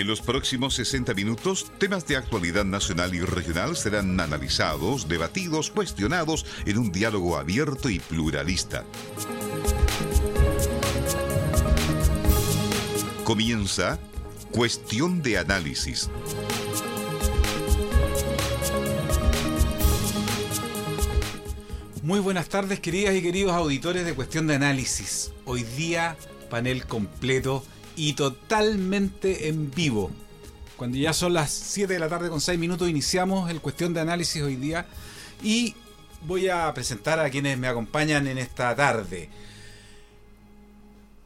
En los próximos 60 minutos, temas de actualidad nacional y regional serán analizados, debatidos, cuestionados en un diálogo abierto y pluralista. Comienza Cuestión de Análisis. Muy buenas tardes, queridas y queridos auditores de Cuestión de Análisis. Hoy día, panel completo y totalmente en vivo. Cuando ya son las 7 de la tarde con 6 minutos, iniciamos el Cuestión de Análisis hoy día. Y voy a presentar a quienes me acompañan en esta tarde.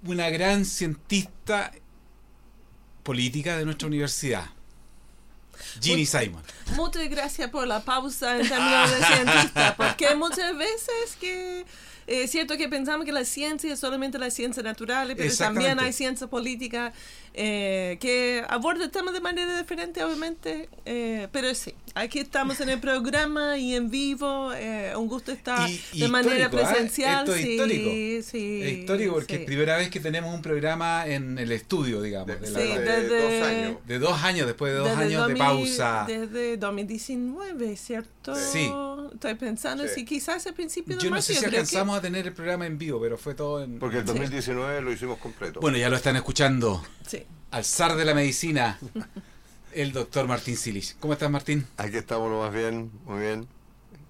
Una gran cientista política de nuestra universidad, Ginny Simon. Muchas gracias por la pausa en términos de cientista, porque muchas veces que es cierto que pensamos que la ciencia es solamente la ciencia natural, pero también hay ciencia política eh, que aborda el tema de manera diferente, obviamente. Eh, pero sí, aquí estamos en el programa y en vivo. Eh, un gusto estar de manera presencial. Esto es histórico. Sí, es histórico porque es primera vez que tenemos un programa en el estudio, digamos. De, desde, dos años. De dos años, después de dos años de pausa. Desde 2019, ¿cierto? Sí. Estoy pensando si quizás al principio de Yo no sé si alcanzamos a tener el programa en vivo, pero fue todo en... Porque el 2019 lo hicimos completo. Bueno, ya lo están escuchando. Sí al zar de la medicina, el doctor Martín Silich. ¿Cómo estás, Martín? Aquí estamos lo más bien, muy bien.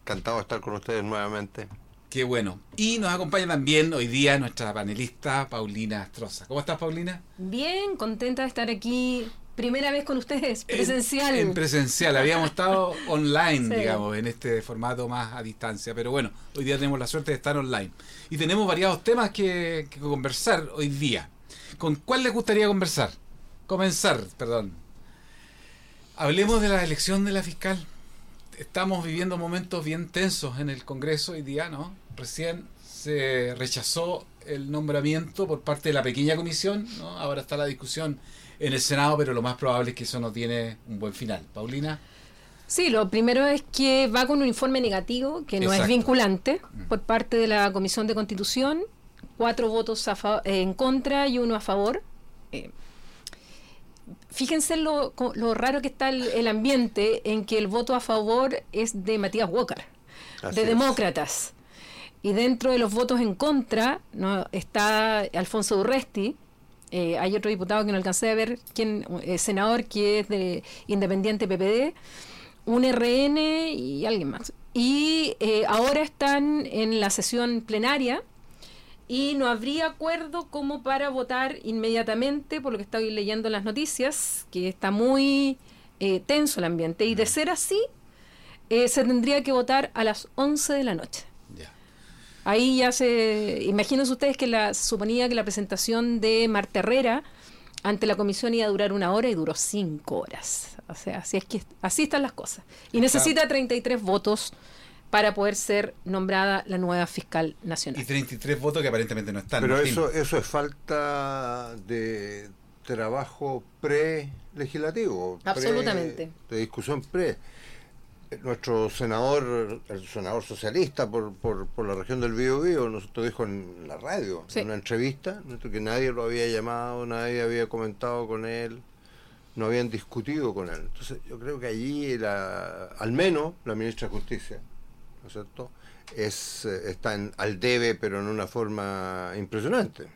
Encantado de estar con ustedes nuevamente. Qué bueno. Y nos acompaña también hoy día nuestra panelista Paulina Astroza. ¿Cómo estás, Paulina? Bien, contenta de estar aquí. Primera vez con ustedes, presencial. En, presencial, habíamos estado online, digamos, en este formato más a distancia. Pero bueno, hoy día tenemos la suerte de estar online. Y tenemos variados temas que conversar hoy día. ¿Con cuál les gustaría conversar? Comenzar, perdón. Hablemos de la elección de la fiscal. Estamos viviendo momentos bien tensos en el Congreso hoy día, ¿no? Recién se rechazó el nombramiento por parte de la pequeña comisión, ¿no? Ahora está la discusión en el Senado, pero lo más probable es que eso no tiene un buen final. Paulina. Sí, lo primero es que va con un informe negativo, que no es vinculante, mm. por parte de la Comisión de Constitución, cuatro votos en contra y uno a favor. Eh, fíjense lo, lo, raro que está el, ambiente en que el voto a favor es de Matías Walker, de demócratas. Y dentro de los votos en contra no está Alfonso Durresti. Eh, hay otro diputado que no alcancé a ver, quién, eh, senador que es de Independiente PPD, un RN y alguien más. Y eh, ahora están en la sesión plenaria y no habría acuerdo como para votar inmediatamente, por lo que estoy leyendo en las noticias, que está muy eh, tenso el ambiente. Y de ser así, eh, se tendría que votar a las 11 de la noche. Ahí ya se... Imagínense ustedes que la, suponía que la presentación de Marta Herrera ante la comisión iba a durar una hora y duró cinco horas. O sea, así, es que, así están las cosas. Y necesita 33 votos para poder ser nombrada la nueva fiscal nacional. Y 33 votos que aparentemente no están. Pero eso, eso es falta de trabajo pre-legislativo. Absolutamente. de discusión pre. Nuestro senador, el senador socialista por, por, por la región del Bío nosotros dijo en la radio, en una entrevista, que nadie lo había llamado, nadie había comentado con él, no habían discutido con él. Entonces yo creo que allí, la, al menos la ministra de Justicia, ¿no es cierto? Es, eh, está en, al debe, pero en una forma impresionante.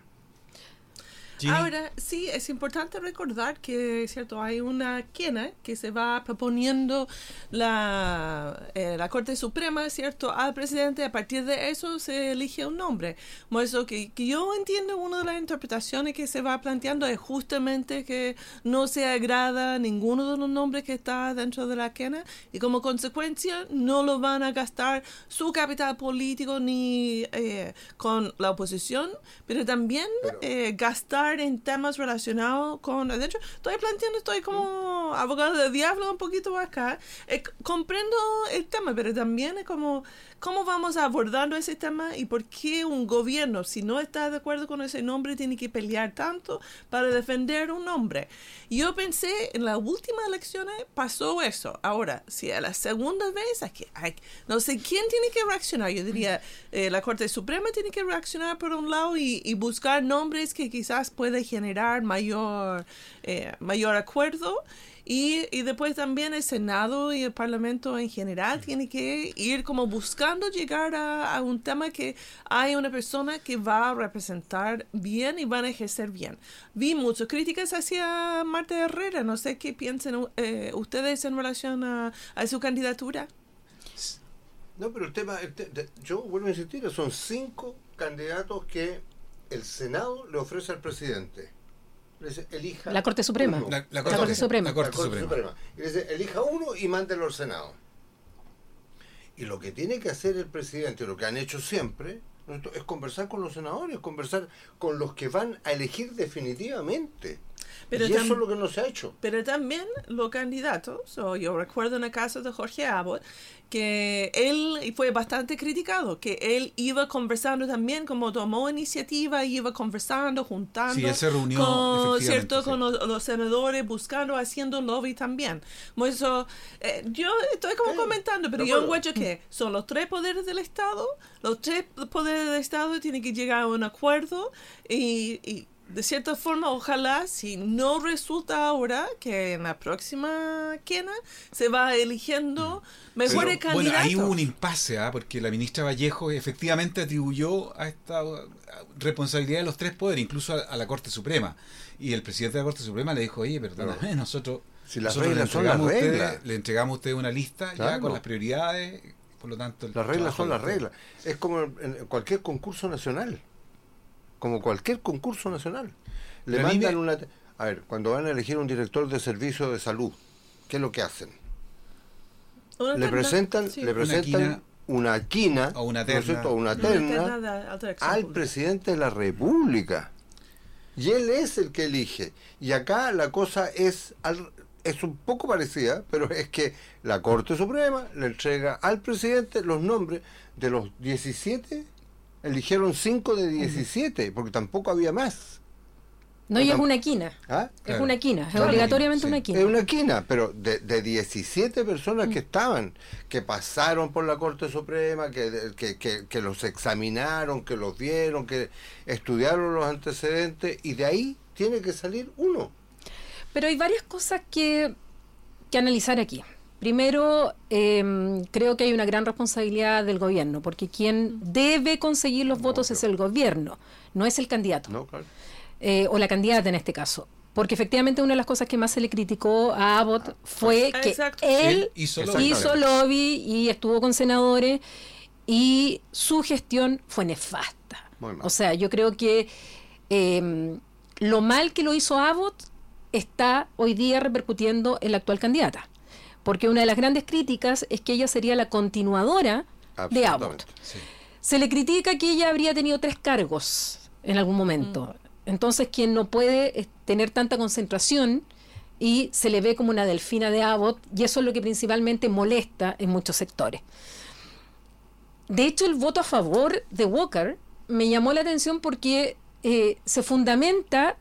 Ahora, sí, es importante recordar que, cierto, hay una quena que se va proponiendo la, eh, la Corte Suprema, cierto, al presidente. A partir de eso se elige un nombre. Por eso que, que, yo entiendo una de las interpretaciones que se va planteando es justamente que no se agrada ninguno de los nombres que está dentro de la quena y como consecuencia no lo van a gastar su capital político ni eh, con la oposición, pero también eh, gastar buscar en temas relacionados con... De hecho, estoy planteando, estoy como abogado del diablo un poquito acá. Eh, comprendo el tema, pero también es como ¿Cómo vamos abordando ese tema y por qué un gobierno, si no está de acuerdo con ese nombre, tiene que pelear tanto para defender un nombre? Yo pensé en las últimas elecciones pasó eso. Ahora, si a la segunda vez, hay que, hay, no sé quién tiene que reaccionar. Yo diría, eh, la Corte Suprema tiene que reaccionar por un lado y, y buscar nombres que quizás puede generar mayor, eh, mayor acuerdo. Y, y, después también el Senado y el Parlamento en general tiene que ir como buscando llegar a, un tema que hay una persona que va a representar bien y van a ejercer bien. Vi muchas críticas hacia Marta Herrera, no sé qué piensan eh, ustedes en relación a, su candidatura. No, pero el tema, yo vuelvo a insistir, son cinco candidatos que el Senado le ofrece al presidente elija la Corte Suprema. La, Corte, Suprema. Y dice, elija uno y mándelo al Senado. Y lo que tiene que hacer el presidente, lo que han hecho siempre, es conversar con los senadores, conversar con los que van a elegir definitivamente. Pero y eso es lo que no se ha hecho. Pero también los candidatos, yo recuerdo en el caso de Jorge Abbott, que él fue bastante criticado, que él iba conversando también, como tomó iniciativa, iba conversando, juntando sí, se reunió, con, ¿cierto? con los, senadores, buscando, haciendo lobby también. Eso, eh, yo estoy como comentando, pero yo encuentro que son los tres poderes del Estado, los tres poderes del Estado tienen que llegar a un acuerdo y de cierta forma, ojalá, si no resulta ahora, que en la próxima quena se va eligiendo mm. mejores candidatos. Bueno, ahí hubo un impasse, ¿ah? porque la ministra Vallejo efectivamente atribuyó a esta responsabilidad de los tres poderes, incluso a, la Corte Suprema. Y el presidente de la Corte Suprema le dijo, oye, perdóname, nosotros, si las reglas son las reglas. le entregamos a usted una lista ya con las prioridades, por lo tanto... Las reglas son las reglas. Es como en cualquier concurso nacional como cualquier concurso nacional. Le mandan una... A ver, cuando van a elegir un director de servicio de salud, ¿qué es lo que hacen? le presentan, le presentan una quina, o una terna, o una terna, al presidente de la República. Y él es el que elige. Y acá la cosa es, es un poco parecida, pero es que la Corte Suprema le entrega al presidente los nombres de los 17 eligieron 5 de 17, porque tampoco había más. No, y es una quina. ¿Ah? Es una quina, es obligatoriamente una quina. Es una quina, pero de, de 17 personas que mm. estaban, que pasaron por la Corte Suprema, que, que, que, los examinaron, que los vieron, que estudiaron los antecedentes, y de ahí tiene que salir uno. Pero hay varias cosas que, que analizar aquí. Primero, em, creo que hay una gran responsabilidad del gobierno, porque quien debe conseguir los votos es el gobierno, no es el candidato. Eh, o la candidata en este caso. Porque efectivamente una de las cosas que más se le criticó a Abbott fue que él hizo, lobby y estuvo con senadores y su gestión fue nefasta. O sea, yo creo que em, lo mal que lo hizo Abbott está hoy día repercutiendo en la actual candidata porque una de las grandes críticas es que ella sería la continuadora de Abbott. Se le critica que ella habría tenido tres cargos en algún momento. Mm. Entonces, quien no puede tener tanta concentración y se le ve como una delfina de Abbott, y eso es lo que principalmente molesta en muchos sectores. De hecho, el voto a favor de Walker me llamó la atención porque eh, se fundamenta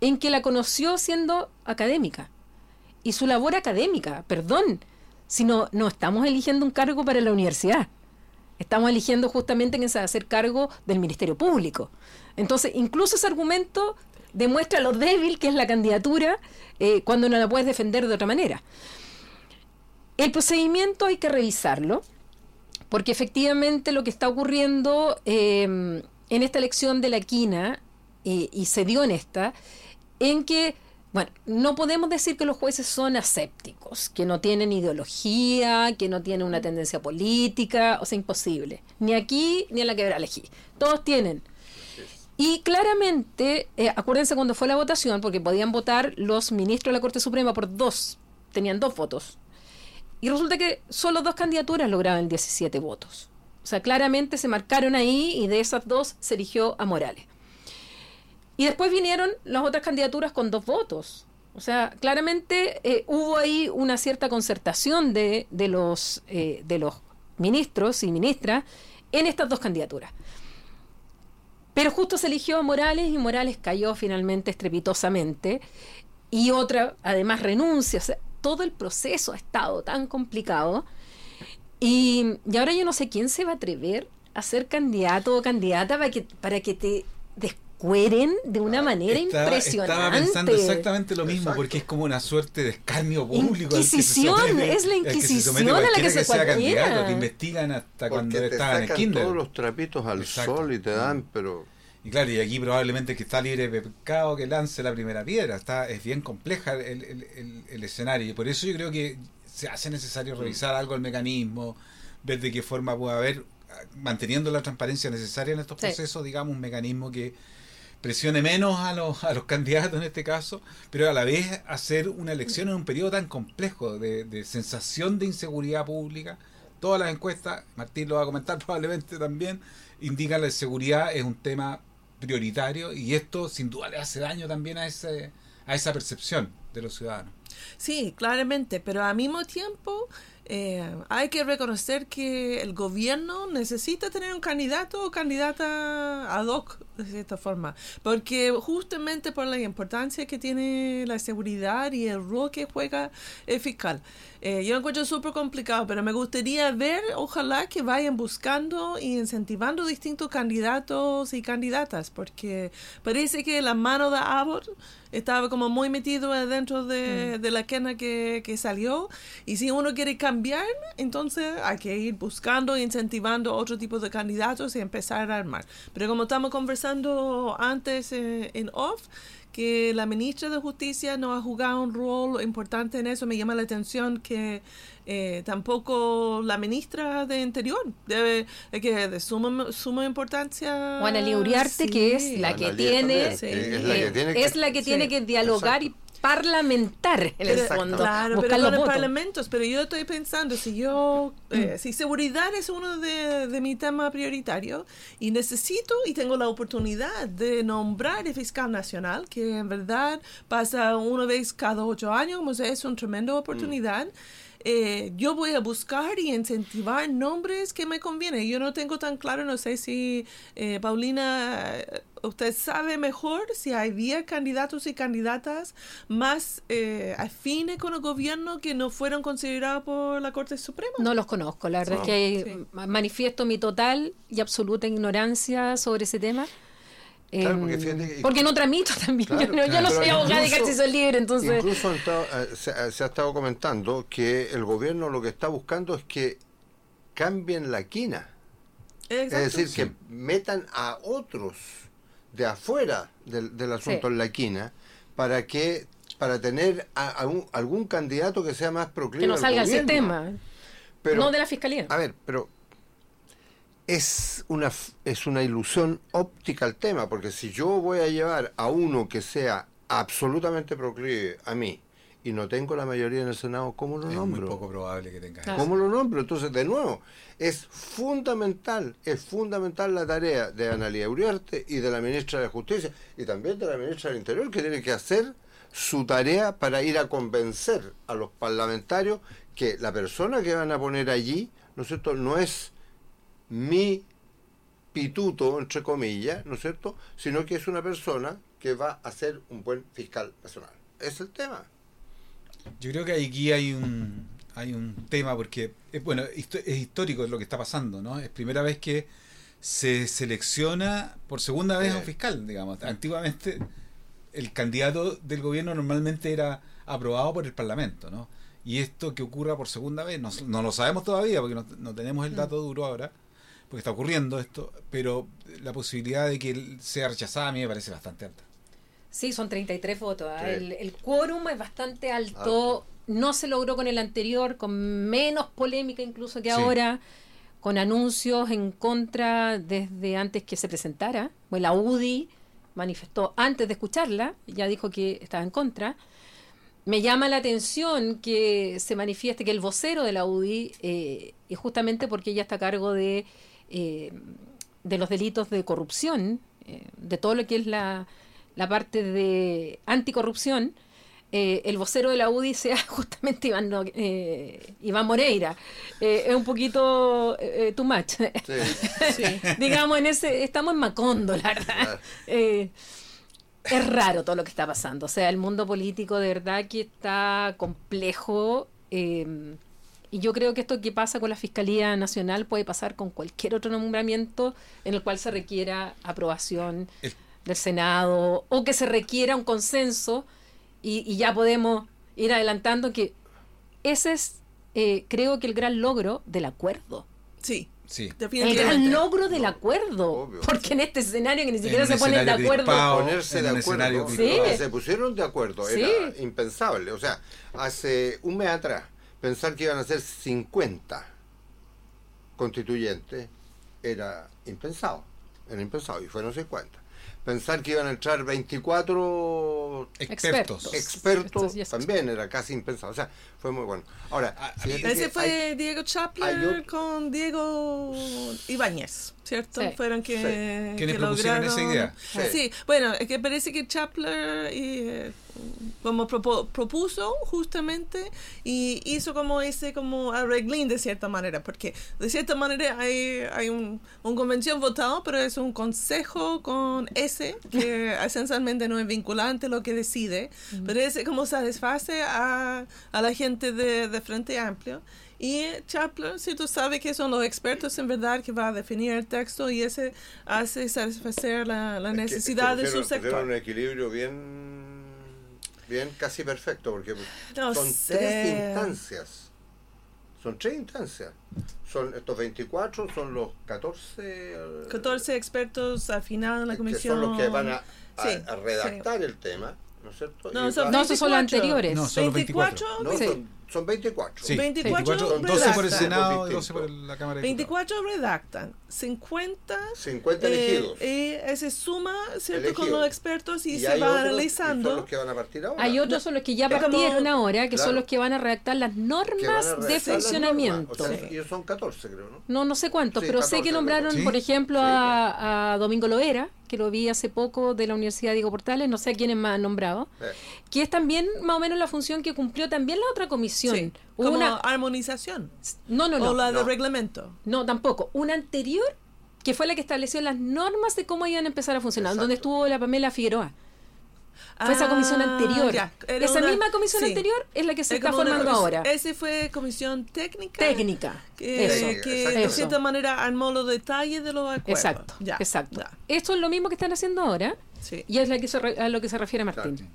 en que la conoció siendo académica y su labor académica, perdón, sino no estamos eligiendo un cargo para la universidad. Estamos eligiendo justamente en ese hacer cargo del Ministerio Público. Entonces, incluso ese argumento demuestra lo débil que es la candidatura eh, cuando no la puedes defender de otra manera. El procedimiento hay que revisarlo, porque efectivamente lo que está ocurriendo em, en esta elección de la quina, eh, y se dio en esta, en que bueno, no podemos decir que los jueces son asépticos, que no tienen ideología, que no tienen una tendencia política, o sea, imposible. Ni aquí ni en la elegí. Todos tienen. Y claramente, eh, acuérdense cuando fue la votación, porque podían votar los ministros de la Corte Suprema por dos, tenían dos votos. Y resulta que solo dos candidaturas lograban 17 votos. O sea, claramente se marcaron ahí y de esas dos se eligió a Morales. Y después vinieron las otras candidaturas con dos votos. O sea, claramente eh, hubo ahí una cierta concertación de, de los, eh, de los ministros y ministras en estas dos candidaturas. Pero justo se eligió a Morales y Morales cayó finalmente estrepitosamente. Y otra, además, renuncia. O sea, todo el proceso ha estado tan complicado. Y, y ahora yo no sé quién se va a atrever a ser candidato o candidata para que, para que te descueren de una manera impresionante. Estaba pensando exactamente lo mismo, porque es como una suerte de escarnio público. Inquisición, es la Inquisición a la que, se, sea candidato, te investigan hasta cuando estaban en el kinder. todos los trapitos al sol y te dan, pero... Y claro, y aquí probablemente que está libre de pecado que lance la primera piedra. Está, es bien compleja el, el, el, escenario. Y por eso yo creo que se hace necesario mm. revisar algo el mecanismo, ver de qué forma puede haber, manteniendo la transparencia necesaria en estos procesos, digamos, un mecanismo que presione menos a los, a los candidatos en este caso, pero a la vez hacer una elección en un periodo tan complejo de, de sensación de inseguridad pública. Todas las encuestas, Martín lo va a comentar probablemente también, indican la seguridad es un tema prioritario y esto sin duda le hace daño también a, ese, a esa percepción de los ciudadanos. Sí, claramente, pero al mismo tiempo eh, hay que reconocer que el gobierno necesita tener un candidato o candidata ad hoc, de cierta forma, porque justamente por la importancia que tiene la seguridad y el rol que juega el fiscal. Eh, yo lo encuentro súper complicado, pero me gustaría ver, ojalá que vayan buscando y incentivando distintos candidatos y candidatas, porque parece que la mano de Abbott estaba como muy metido dentro de, mm. de la quena que, que, salió, y si uno quiere cambiar, entonces hay que ir buscando e incentivando otro tipo de candidatos y empezar a armar. Pero como estamos conversando antes eh, en off, que la ministra de Justicia no ha jugado un rol importante en eso. Me llama la atención que eh, tampoco la ministra de Interior debe que de suma, suma importancia. Juana Uriarte, que es la que tiene, es la que tiene que, dialogar y parlamentar en el fondo. Claro, pero con los parlamentos. Pero yo estoy pensando, si yo, eh, mm. si seguridad es uno de, de mi temas prioritario y necesito y tengo la oportunidad de nombrar el fiscal nacional, que en verdad pasa una vez cada ocho años, sea, es una tremenda oportunidad. Mm. Eh, yo voy a buscar y incentivar nombres que me convienen. Yo no tengo tan claro, no sé si eh, Paulina, usted sabe mejor si había candidatos y candidatas más eh, afines con el gobierno que no fueron considerados por la Corte Suprema. No los conozco, la verdad es que manifiesto mi total y absoluta ignorancia sobre ese tema. Em, porque, no tramito también. yo, no soy abogada de casi soy libre, entonces. Incluso eh, se, ha estado comentando que el gobierno lo que está buscando es que cambien la quina. es decir, que metan a otros de afuera del, asunto en la quina para que para tener a, algún candidato que sea más proclive que no salga el sistema pero, no de la fiscalía a ver pero es una, es una ilusión óptica el tema, porque si yo voy a llevar a uno que sea absolutamente proclive a mí y no tengo la mayoría en el Senado, ¿cómo lo nombro? Es muy poco probable que tenga ¿Cómo lo nombro? Entonces, de nuevo, es fundamental, es fundamental la tarea de Analia Uriarte y de la ministra de Justicia y también de la ministra del Interior, que tiene que hacer su tarea para ir a convencer a los parlamentarios que la persona que van a poner allí, ¿no es cierto?, no es mi pituto, entre comillas, ¿no es cierto?, sino que es una persona que va a ser un buen fiscal nacional. Es el tema. Yo creo que aquí hay un, hay un tema, porque, es, bueno, es histórico lo que está pasando, ¿no? Es primera vez que se selecciona por segunda vez a un fiscal, digamos. Antiguamente el candidato del gobierno normalmente era aprobado por el Parlamento, ¿no? Y esto que ocurra por segunda vez, no, no lo sabemos todavía porque no, no tenemos el dato duro ahora, porque está ocurriendo esto, pero la posibilidad de que sea rechazada a mí me parece bastante alta. Sí, son 33 votos. ¿ah? El, el quórum es bastante alto. No se logró con el anterior, con menos polémica incluso que ahora, con anuncios en contra desde antes que se presentara. Bueno, la UDI manifestó antes de escucharla, ya dijo que estaba en contra. Me llama la atención que se manifieste que el vocero de la UDI, eh, y justamente porque ella está a cargo de eh, de los delitos de corrupción, eh, de todo lo que es la, la parte de anticorrupción, eh, el vocero de la UDI sea justamente Iván, eh, Iván Moreira. Eh, es un poquito too much. Digamos, en ese, estamos en Macondo, la verdad. es raro todo lo que está pasando. O sea, el mundo político de verdad que está complejo. Y yo creo que esto que pasa con la Fiscalía Nacional puede pasar con cualquier otro nombramiento en el cual se requiera aprobación del Senado o que se requiera un consenso y, ya podemos ir adelantando que ese es, eh, creo que el gran logro del acuerdo. Sí. Sí. El gran logro del acuerdo. porque en este escenario que ni siquiera se ponen de acuerdo. Ponerse de acuerdo. Se pusieron de acuerdo. Era impensable. O sea, hace un mes atrás, pensar que iban a ser 50 constituyentes era impensado. Era impensado. Y fueron 50 pensar que iban a entrar 24 expertos, expertos también era casi impensado. O sea, fue muy bueno. Ahora, ah, ese fue Diego Chapler con Diego Ibáñez. ¿cierto? Fueron que, que lograron... esa idea. Sí. bueno, es que parece que Chapler eh, como propuso justamente y hizo como ese como arreglín de cierta manera, porque de cierta manera hay, hay un, un convención votado, pero es un consejo con ese, que esencialmente no es vinculante lo que decide, pero es como satisface a, a la gente de, de Frente Amplio. Y Chaplin, si tú sabes que son los expertos en verdad que va a definir el texto y ese hace satisfacer la, la necesidad de su sector. un equilibrio bien, bien casi perfecto, porque son tres instancias. Son tres instancias. Son estos 24, son los 14... 14 expertos al final de la comisión. Que son los que van a, a, redactar el tema, ¿no es cierto? No, son, no, son los anteriores. No, son 24. 24 no, son, son 24. Sí, 24, 12 por el Senado y 12 por la Cámara de 24 redactan, 50, 50 elegidos. Eh, se suma ¿cierto? con los expertos y, se va analizando. Son los que van a partir ahora. Hay otros son los que ya partieron ahora, que son los que van a redactar las normas de funcionamiento. O sea, ellos son 14, creo, ¿no? No, no sé cuántos, pero sé que nombraron, por ejemplo, a, a Domingo Loera que lo vi hace poco de la Universidad Diego Portales, no sé a quiénes más han nombrado, que es también más o menos la función que cumplió también la otra comisión. Sí, como una armonización. No, no, no. O la de reglamento. No, tampoco. Una anterior que fue la que estableció las normas de cómo iban a empezar a funcionar, donde estuvo la Pamela Figueroa. Fue esa comisión ah, anterior. esa misma comisión anterior es la que se está formando ahora. Ese fue comisión técnica. Técnica. Que, que de cierta manera armó los detalles de los acuerdos. Exacto. exacto. Esto es lo mismo que están haciendo ahora. Y es la que a lo que se refiere Martín.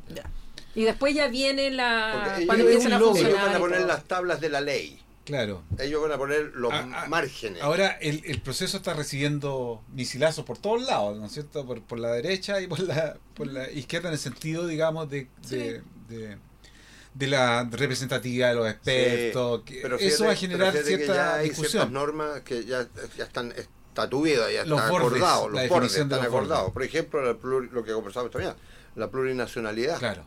Y después ya viene la. cuando empiezan a funcionar. Ellos van a poner las tablas de la ley. Claro. Ellos van a poner los márgenes. Ahora el, el, proceso está recibiendo misilazos por todos lados, ¿no es cierto? Por, por la derecha y por la, por la izquierda en el sentido, digamos, de, de, de, la representatividad de los expertos. pero eso va a generar cierta hay discusión. ciertas normas que ya, ya están estatuidas, ya están acordados, los bordes están acordados. Por ejemplo, lo que conversamos también, la plurinacionalidad. Claro,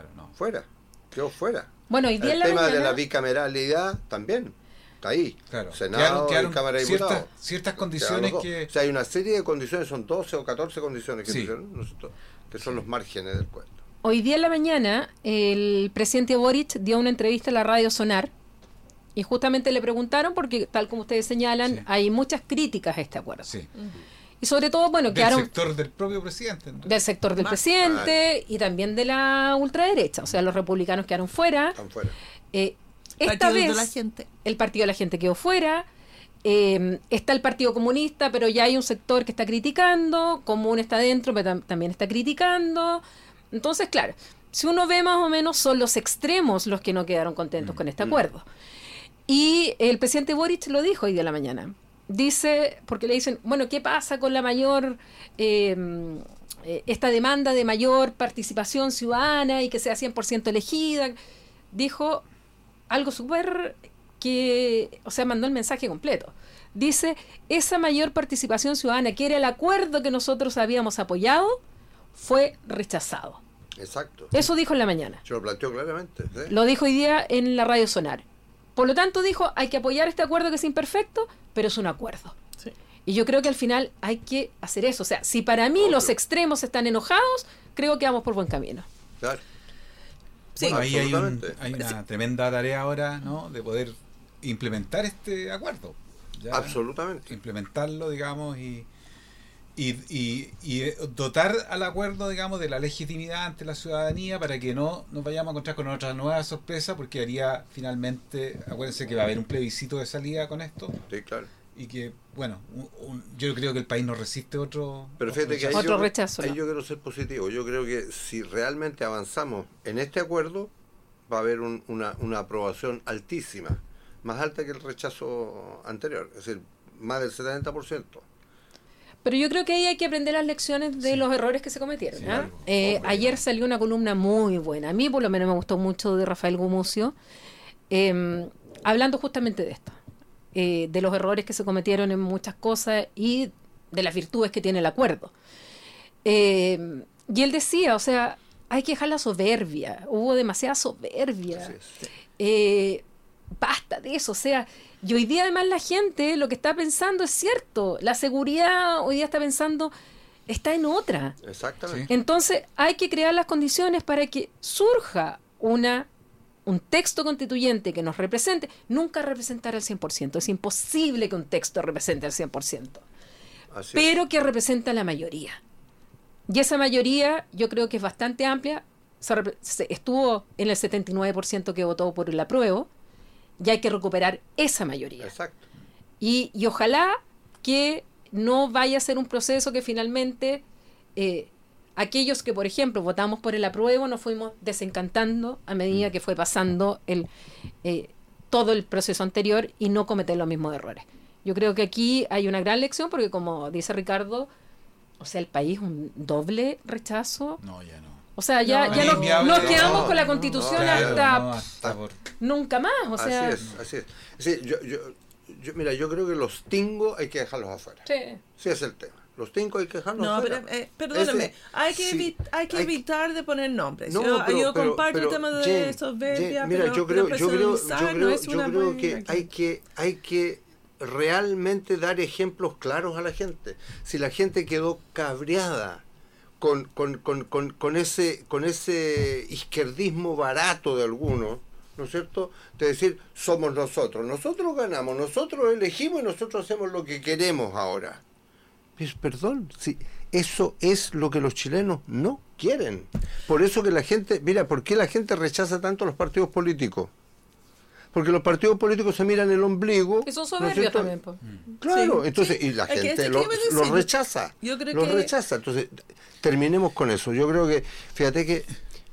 claro, no. Fuera, quedó fuera. Bueno, el tema de la bicameralidad también está ahí. Claro. Senado y Cámara de Diputados. Ciertas, condiciones que... O sea, hay una serie de condiciones, son 12 o 14 condiciones que, que son los márgenes del cuento. Hoy día en la mañana, el presidente Boric dio una entrevista a la radio Sonar y justamente le preguntaron, porque tal como ustedes señalan, hay muchas críticas a este acuerdo. Sí. Y sobre todo, bueno, quedaron... Del sector del propio presidente. Del sector del presidente y también de la ultraderecha. O sea, los republicanos quedaron fuera. Están fuera. Eh, esta vez, la gente. el Partido de la Gente quedó fuera. Eh, está el Partido Comunista, pero ya hay un sector que está criticando. Común está dentro, pero también está criticando. Entonces, claro, si uno ve más o menos, son los extremos los que no quedaron contentos con este mm. acuerdo. Y el presidente Boric lo dijo hoy de la mañana dice, porque le dicen, bueno, ¿qué pasa con la mayor, em, eh, esta demanda de mayor participación ciudadana y que sea 100% elegida? Dijo algo súper que, o sea, mandó el mensaje completo. Dice, esa mayor participación ciudadana, que era el acuerdo que nosotros habíamos apoyado, fue rechazado. Exacto. Eso dijo en la mañana. Se lo planteó claramente. Lo dijo hoy día en la radio Sonar. Por lo tanto, dijo, hay que apoyar este acuerdo que es imperfecto, pero es un acuerdo. Y yo creo que al final hay que hacer eso. O sea, si para mí los extremos están enojados, creo que vamos por buen camino. Claro. Sí, ahí hay, una tremenda tarea ahora, ¿no? De poder implementar este acuerdo. Absolutamente. Implementarlo, digamos, y, y, y, dotar al acuerdo, digamos, de la legitimidad ante la ciudadanía para que no nos vayamos a encontrar con otra nueva sorpresa, porque haría finalmente, acuérdense que va a haber un plebiscito de salida con esto. Sí, claro. Y que, bueno, yo creo que el país no resiste otro, Pero fíjate que otro rechazo. Ahí yo quiero ser positivo. Yo creo que si realmente avanzamos en este acuerdo, va a haber una, una aprobación altísima, más alta que el rechazo anterior, es decir, más del 70%. Pero yo creo que ahí hay que aprender las lecciones de los errores que se cometieron. ¿ah? Eh, ayer salió una columna muy buena. A mí por lo menos me gustó mucho de Rafael Gumucio, em, hablando justamente de esto, eh, de los errores que se cometieron en muchas cosas y de las virtudes que tiene el acuerdo. Em, y él decía, o sea, hay que dejar la soberbia. Hubo demasiada soberbia. Eh, basta de eso. O sea, y hoy día además la gente lo que está pensando es cierto. La seguridad hoy día está pensando, está en otra. Exactamente. Entonces hay que crear las condiciones para que surja una un texto constituyente que nos represente, nunca representará al 100%. Es imposible que un texto represente al 100%. pero que representa a la mayoría. Y esa mayoría yo creo que es bastante amplia. estuvo en el 79% que votó por el apruebo y hay que recuperar esa mayoría. Exacto. Y, y ojalá que no vaya a ser un proceso que finalmente eh, aquellos que, por ejemplo, votamos por el apruebo nos fuimos desencantando a medida mm. que fue pasando el, eh, todo el proceso anterior y no cometer los mismos errores. Yo creo que aquí hay una gran lección porque, como dice Ricardo, o sea, el país un doble rechazo. No, ya no. O sea, ya, ya nos, quedamos con la constitución hasta, nunca más. O sea, así es, así es. Sí, yo, yo, mira, yo creo que los tingos hay que dejarlos afuera. Sí. Sí, es el tema. Los tingos hay que dejarlos afuera. No, pero, eh, perdóname, hay que, hay que evitar de poner nombres. No, yo, pero, yo comparto el tema de soberbia, mira, pero, yo creo, yo creo, yo creo, yo creo que hay que hay que realmente dar ejemplos claros a la gente. Si la gente quedó cabreada con, con, con, con, ese, con ese izquierdismo barato de algunos, ¿no es cierto? De decir, somos nosotros, nosotros ganamos, nosotros elegimos y nosotros hacemos lo que queremos ahora. Pues, perdón, si eso es lo que los chilenos no quieren. Por eso que la gente, mira, ¿por qué la gente rechaza tanto los partidos políticos? Porque los partidos políticos se miran el ombligo. Y son soberbios también. Claro, entonces, y la gente lo, rechaza. Yo creo lo rechaza. Entonces, terminemos con eso. Yo creo que, fíjate que,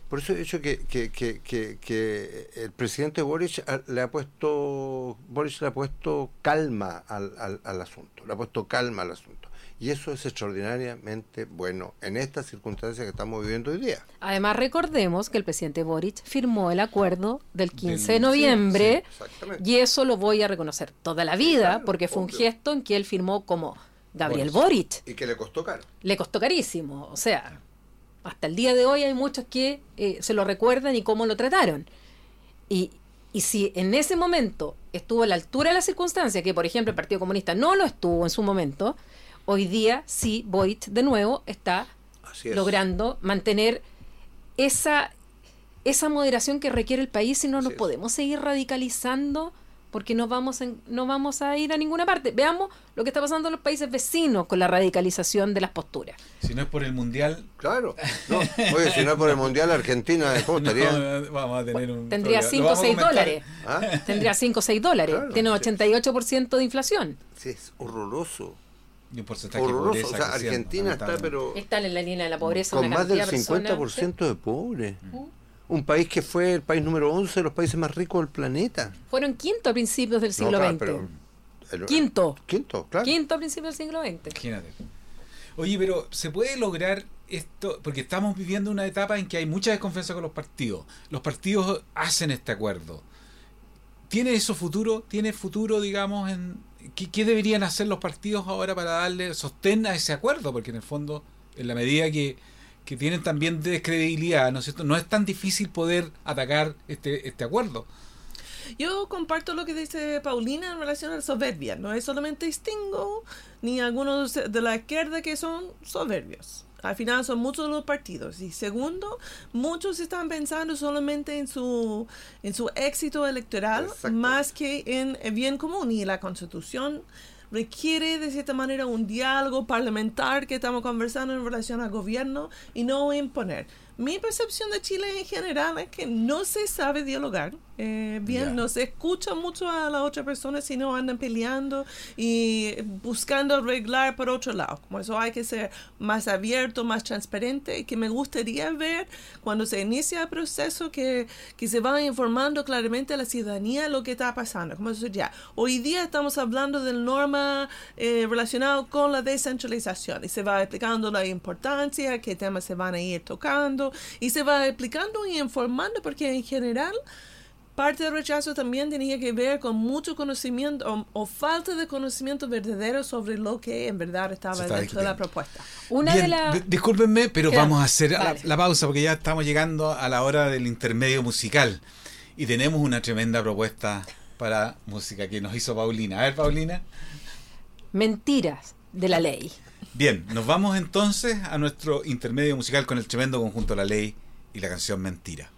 por eso he dicho que, que, que, que, el presidente Boris le ha puesto, Boris le ha puesto calma al, al, al asunto, le ha puesto calma al asunto. Y eso es extraordinariamente bueno en estas circunstancias que estamos viviendo hoy día. Además, recordemos que el presidente Boric firmó el acuerdo del 15 de noviembre y eso lo voy a reconocer toda la vida porque fue un gesto en que él firmó como Gabriel Boric. Y que le costó caro. Le costó carísimo. O sea, hasta el día de hoy hay muchos que eh, se lo recuerdan y cómo lo trataron. Y, y si en ese momento estuvo a la altura de la circunstancia, que por ejemplo el Partido Comunista no lo estuvo en su momento, Hoy día sí, Boit de nuevo está logrando mantener esa, esa moderación que requiere el país y no nos podemos seguir radicalizando porque no vamos, no vamos a ir a ninguna parte. Veamos lo que está pasando en los países vecinos con la radicalización de las posturas. Si no es por el Mundial... Claro. No, oye, si no es por el Mundial, Argentina, ¿cómo estaría? vamos a tener un Tendría 5 o 6 dólares. ¿Ah? Tendría 5 o 6 dólares. Tiene 88% de inflación. Sí, es horroroso. Y un porcentaje horroroso. o sea, Argentina está, pero. Está en la línea de la pobreza. Con más del 50% de pobres. Un país que fue el país número 11 de los países más ricos del planeta. Fueron quinto a principios del siglo XX. quinto. Quinto, claro. Quinto a principios del siglo XX. Imagínate. Oye, pero ¿se puede lograr esto? Porque estamos viviendo una etapa en que hay mucha desconfianza con los partidos. Los partidos hacen este acuerdo. ¿Tiene eso futuro? ¿Tiene futuro, digamos, en, ¿qué, deberían hacer los partidos ahora para darle sostén a ese acuerdo? Porque en el fondo, en la medida que, tienen también descredibilidad, ¿no es cierto? No es tan difícil poder atacar este, este acuerdo. Yo comparto lo que dice Paulina en relación a la soberbia. No es solamente Stingo ni algunos de la izquierda que son soberbios. Al final son muchos los partidos. Y segundo, muchos están pensando solamente en su, en su éxito electoral más que en el bien común. Y la constitución requiere de cierta manera un diálogo parlamentar que estamos conversando en relación al gobierno y no imponer. Mi percepción de Chile en general es que no se sabe dialogar eh, bien, no se escucha mucho a la otra persona, sino andan peleando y buscando arreglar por otro lado. Como eso hay que ser más abierto, más transparente y que me gustaría ver cuando se inicia el proceso que, que se va informando claramente a la ciudadanía lo que está pasando. Como eso ya, hoy día estamos hablando del norma eh, relacionado con la descentralización y se va explicando la importancia, qué temas se van a ir tocando y se va explicando y informando porque en general parte del rechazo también tenía que ver con mucho conocimiento o, falta de conocimiento verdadero sobre lo que en verdad estaba dentro de la propuesta. Una de las... Discúlpenme, pero vamos a hacer la, pausa porque ya estamos llegando a la hora del intermedio musical y tenemos una tremenda propuesta para música que nos hizo Paulina. A ver, Paulina. Mentiras de la ley. Bien, nos vamos entonces a nuestro intermedio musical con el tremendo conjunto La Ley y la canción Mentira.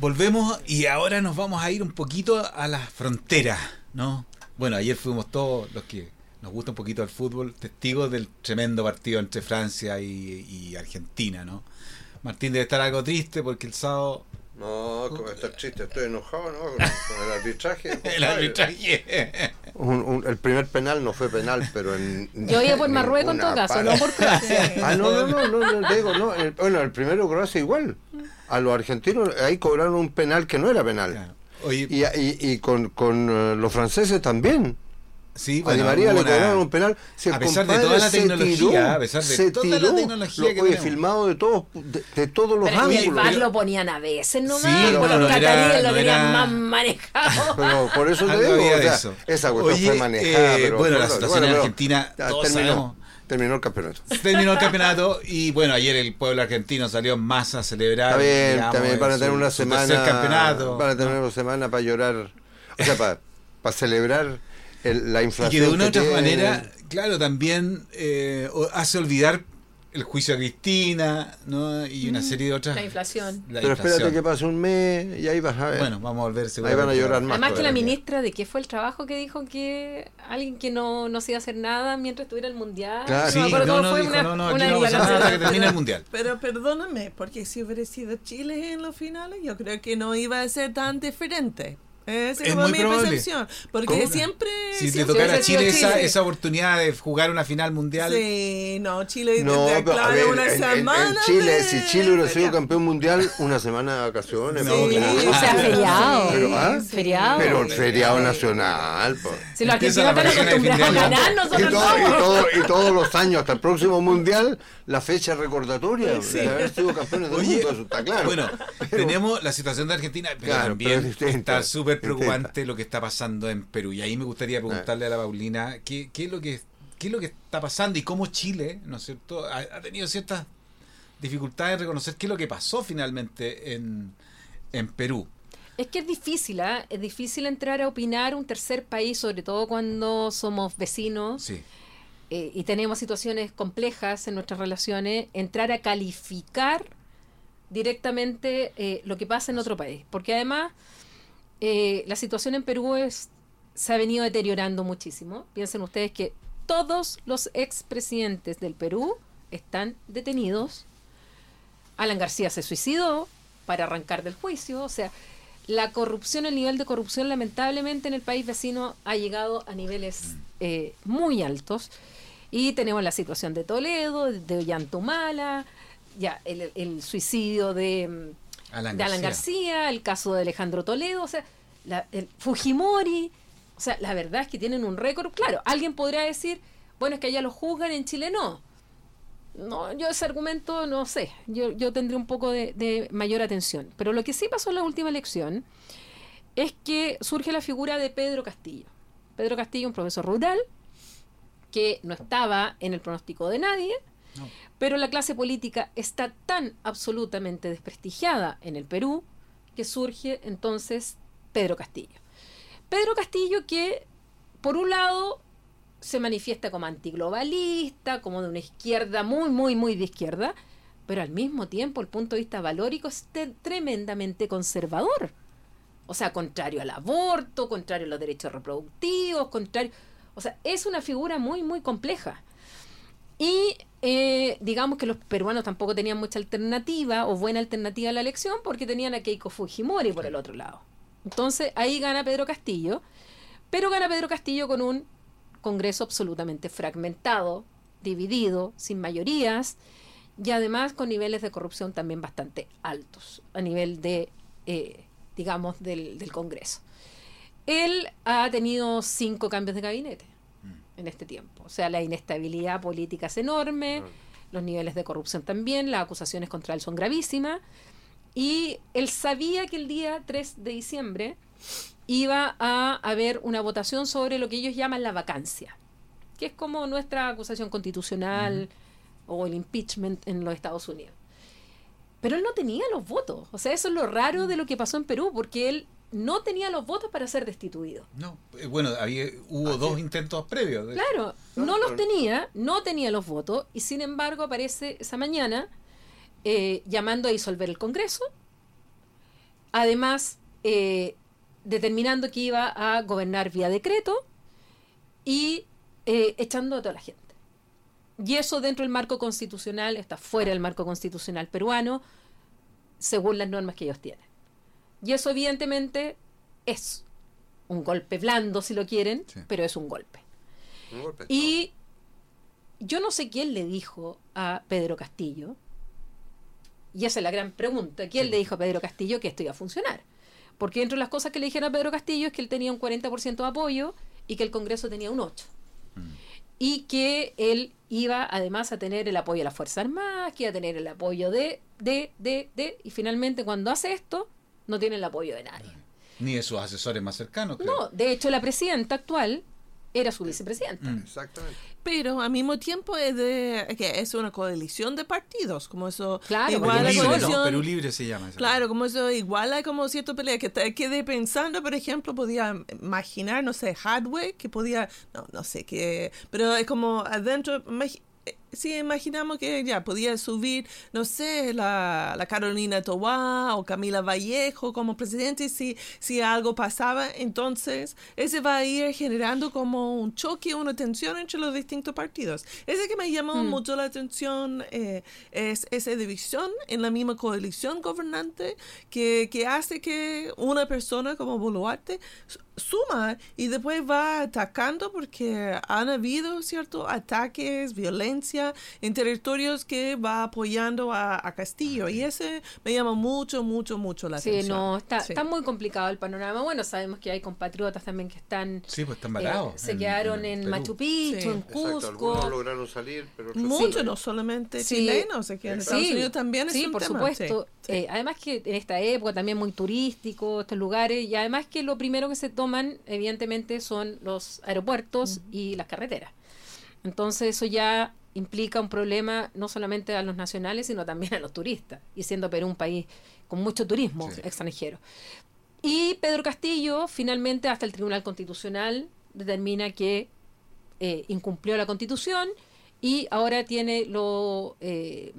Volvemos y ahora nos vamos a ir un poquito a la frontera, ¿no? Bueno, ayer fuimos todos los que nos gusta un poquito el fútbol, testigos del tremendo partido entre Francia y, y Argentina, ¿no? Martín debe estar algo triste porque el sábado no, como estar triste, estoy enojado, ¿no? Con, el arbitraje. el arbitraje. el primer penal no fue penal, pero en. Yo iba por Marruecos en todo caso, no por Croacia. Ah, no, no, no, no, no digo, no. bueno, el primero Croacia igual. A los argentinos ahí cobraron un penal que no era penal. Oye, y, y, y con, con uh, los franceses también. Sí, a Di María le cobraron un penal. a pesar de toda la tecnología, a pesar de toda la tecnología que oye, filmado de todos, de, todos los pero ángulos. El lo ponían a veces nomás, sí, pero no lo no tenían era... más manejado. Pero por eso te digo, o sea, eso. esa cuestión oye, fue manejada. Eh, pero, bueno, pero, la situación bueno, en Argentina, todos sabemos. Terminó el campeonato. Terminó el campeonato y bueno, ayer el pueblo argentino salió en masa a celebrar. Está bien, digamos, también para su, tener una semana. campeonato. Para tener una semana para llorar. O sea, para, para celebrar el, la Y inflación. que de una u otra tiene. manera, claro, también eh, hace olvidar el juicio a Cristina, ¿no? Y una serie de otras. La inflación. La Pero inflación. espérate que pase un mes y ahí vas a ver. Bueno, vamos a volver ahí van a llorar más. Además que la ministra de qué fue el trabajo que dijo que alguien que no, no se iba a hacer nada mientras estuviera el mundial. Claro. Sí, no, cómo no, fue dijo, una- no, no, una no hasta que termine el mundial. Pero perdóname, porque si hubiera sido Chile en los finales, yo creo que no iba a ser tan diferente. Esa Es muy mi probable. percepción. Porque ¿Cómo? siempre. Si le siempre tocara a sido Chile esa, esa oportunidad de jugar una final mundial, Sí, no, Chile No, de pero a claro, ver, una en, en- en semana. Chile, de si Chile hubiera sido campeón mundial, una semana de vacaciones. No, pues, claro. O sea, feriado. Pero, ¿ah? Feriado. Pero feriado nacional, pues. si los argentinos están acostumbrados a ganar, Y, nosotros todo- y todo- y todos los años, hasta el próximo mundial, la fecha recordatoria de haber sido campeones del Oye, mundo, eso está claro. Bueno, Pero- tenemos la situación de Argentina, pero Claro, también pero es está súper preocupante lo que está pasando en Perú. Y ahí me gustaría preguntarle a la Paulina qué, qué es lo que qué es lo que está pasando y cómo Chile, ¿no es cierto?, ha, ha tenido ciertas dificultades en reconocer qué es lo que pasó finalmente en, en Perú. Es que es difícil, ¿ah? Es difícil entrar a opinar un tercer país, sobre todo cuando somos vecinos Sí. eh, y tenemos situaciones complejas en nuestras relaciones, entrar a calificar directamente eh, lo que pasa en otro país. Porque además eh, la situación en Perú es, se ha venido deteriorando muchísimo. Piensen ustedes que todos los expresidentes del Perú están detenidos. Alan García se suicidó para arrancar del juicio. O sea, la corrupción, el nivel de corrupción lamentablemente en el país vecino ha llegado a niveles eh, muy altos. Y tenemos la situación de Toledo, de Ollantumala, ya el, suicidio de, mm, Alan de Alan García, el caso de Alejandro Toledo, o sea, la- el Fujimori, o sea, la verdad es que tienen un récord. Claro, alguien podría decir, bueno, es que allá lo juzgan, en Chile no. No, yo ese argumento no sé, yo, yo tendría un poco de, de mayor atención. Pero lo que sí pasó en la última elección es que surge la figura de Pedro Castillo. Pedro Castillo, un profesor rural, que no estaba en el pronóstico de nadie, Pero la clase política está tan absolutamente desprestigiada en el Perú que surge entonces Pedro Castillo. Pedro Castillo que, por un lado, se manifiesta como antiglobalista, como de una izquierda muy, muy, muy de izquierda, pero al mismo tiempo el punto de vista valórico es te- tremendamente conservador. O sea, contrario al aborto, contrario a los derechos reproductivos, contrario... O sea, es una figura muy, muy compleja. Y eh, digamos que los peruanos tampoco tenían mucha alternativa o buena alternativa a la elección porque tenían a Keiko Fujimori por el otro lado. Entonces ahí gana Pedro Castillo, pero gana Pedro Castillo con un Congreso absolutamente fragmentado, dividido, sin mayorías y además con niveles de corrupción también bastante altos a nivel de, eh, digamos, del, del Congreso. Él ha tenido cinco cambios de gabinete en este tiempo. O sea, la inestabilidad política es enorme, los niveles de corrupción también, las acusaciones contra él son gravísimas. Y él sabía que el día 3 de diciembre iba a haber una votación sobre lo que ellos llaman la vacancia, que es como nuestra acusación constitucional o el impeachment en los Estados Unidos. Pero él no tenía los votos. O sea, eso es lo raro de lo que pasó en Perú, porque él no tenía los votos para ser destituido. No, eh, bueno, había, hubo dos intentos previos. de- Claro, no los tenía, no tenía los votos, y sin embargo aparece esa mañana eh, llamando a disolver el Congreso además eh, determinando que iba a gobernar vía decreto y eh, echando a toda la gente. Y eso dentro del marco constitucional, está fuera del marco constitucional peruano, según las normas que ellos tienen. Y eso evidentemente es un golpe blando, si lo quieren, pero es un golpe. y yo no sé quién le dijo a Pedro Castillo, y esa es la gran pregunta, ¿quién le dijo a Pedro Castillo que esto iba a funcionar? Porque entre las cosas que le dijeron a Pedro Castillo es que él tenía un 40% de apoyo y que el Congreso tenía un 8%. Mm. Y que él iba además a tener el apoyo de las Fuerzas Armadas, que iba a tener el apoyo de, de, de, de, y finalmente cuando hace esto, no tiene el apoyo de nadie. Ni de sus asesores más cercanos. No, de hecho la presidenta actual era su vicepresidenta. Mm. Exactamente. Pero al mismo tiempo es de que es una coalición de partidos, como eso claro, igual Perú, la libre, Perú libre se llama. Claro, como eso igual hay como cierto pelea que te quedé pensando, por ejemplo, podía imaginar, no sé, hardware que podía, no, no sé qué, pero es como adentro si imaginamos que ya podía subir, no sé, la, la Carolina Tobá o Camila Vallejo como presidente, si, si algo pasaba, entonces ese va a ir generando como un choque, una tensión entre los distintos partidos. Ese que me llamó mm. mucho la atención eh, es esa división en la misma coalición gobernante que, que hace que una persona como Boluarte suma y después va atacando porque han habido ciertos ataques, violencia en territorios que va apoyando a, Castillo y ese me llama mucho, mucho, mucho la atención. Sí, no, está, está muy complicado el panorama. Bueno, sabemos que hay compatriotas también que están... Sí, pues están varados. Eh, se quedaron en, Machu Picchu, en Cusco. Algunos lograron salir, pero Muchos, no solamente chilenos, se quedan en Estados Unidos también Sí, por supuesto. Eh, además que en esta época también muy turístico, estos lugares, y además que lo primero que se toman evidentemente son los aeropuertos y las carreteras. Entonces eso ya implica un problema no solamente a los nacionales, sino también a los turistas, y siendo Perú un país con mucho turismo extranjero. Y Pedro Castillo finalmente hasta el Tribunal Constitucional determina que eh, incumplió la Constitución y ahora tiene lo eh,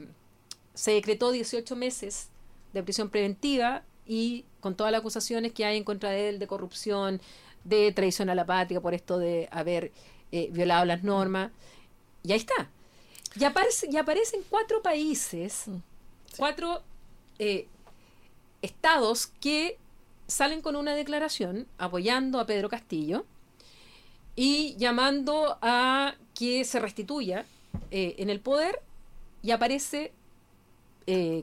se decretó 18 meses de prisión preventiva y con todas las acusaciones que hay en contra de él de corrupción, de traición a la patria por esto de haber eh, violado las normas. Y ahí está. Y, aparece, y aparecen cuatro países, cuatro eh, estados que salen con una declaración apoyando a Pedro Castillo y llamando a que se restituya eh, en el poder y aparece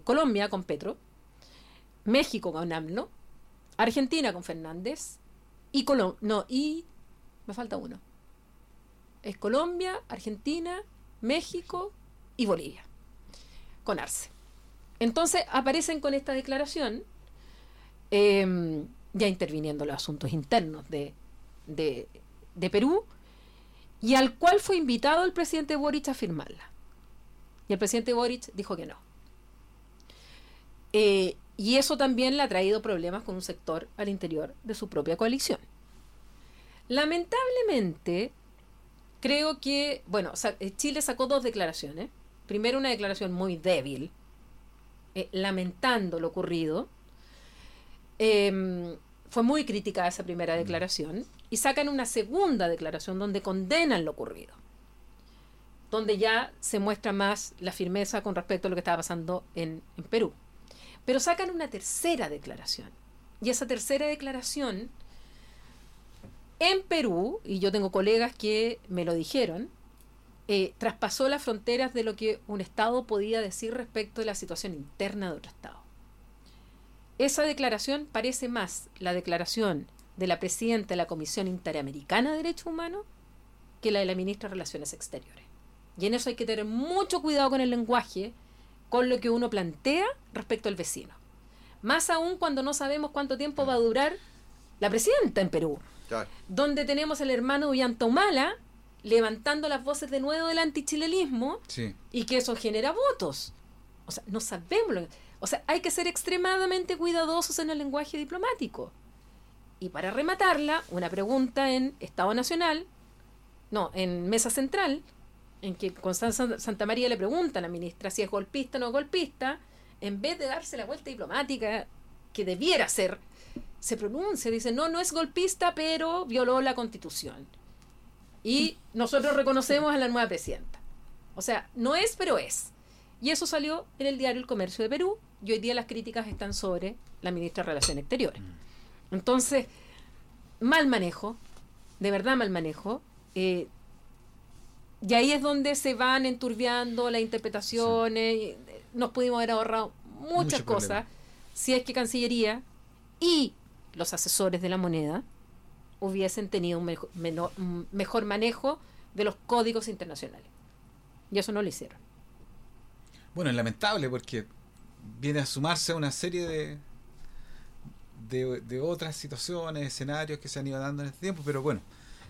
Colombia con Petro, México con AMLO, Argentina con Fernández y Colombia. No, y. Me falta uno. Es Colombia, Argentina, México y Bolivia. Con Arce. Entonces aparecen con esta declaración, em, ya interviniendo los asuntos internos de, de, Perú, y al cual fue invitado el presidente Boric a firmarla. Y el presidente Boric dijo que no. Eh, y eso también le ha traído problemas con un sector al interior de su propia coalición. Lamentablemente, creo que, bueno, eh, Chile sacó dos declaraciones. Primero una declaración muy débil, eh, lamentando lo ocurrido. Em, fue muy crítica esa primera mm. declaración. Y sacan una segunda declaración donde condenan lo ocurrido. Donde ya se muestra más la firmeza con respecto a lo que estaba pasando en Perú. Pero sacan una tercera declaración. Y esa tercera declaración, en Perú, y yo tengo colegas que me lo dijeron, eh, traspasó las fronteras de lo que un Estado podía decir respecto de la situación interna de otro Estado. Esa declaración parece más la declaración de la presidenta de la Comisión Interamericana de Derechos Humanos que la de la ministra de Relaciones Exteriores. Y en eso hay que tener mucho cuidado con el lenguaje, con lo que uno plantea respecto al vecino. Más aún cuando no sabemos cuánto tiempo va a durar la presidenta en Perú. Donde tenemos al hermano Humala levantando las voces de nuevo del antichilenismo y que eso genera votos. O sea, no sabemos lo O sea, hay que ser extremadamente cuidadosos en el lenguaje diplomático. Y para rematarla, una pregunta en Estado Nacional, no, en Mesa Central, en que Constanza Santa María le pregunta a la ministra si es golpista o no golpista, en vez de darse la vuelta diplomática que debiera ser, se pronuncia, dice, no, no es golpista, pero violó la constitución. Y nosotros reconocemos a la nueva presidenta. O sea, no es, pero es. Y eso salió en el diario El Comercio de Perú, y hoy día las críticas están sobre la ministra de Relaciones Exteriores. Entonces, mal manejo, de verdad mal manejo. Eh, y ahí es donde se van enturbiando las interpretaciones. Nos pudimos haber ahorrado muchas cosas si es que Cancillería y los asesores de la moneda hubiesen tenido un mejor, manejo de los códigos internacionales. Y eso no lo hicieron. Bueno, es lamentable porque viene a sumarse a una serie de, de, otras situaciones, escenarios que se han ido dando en este tiempo, pero bueno,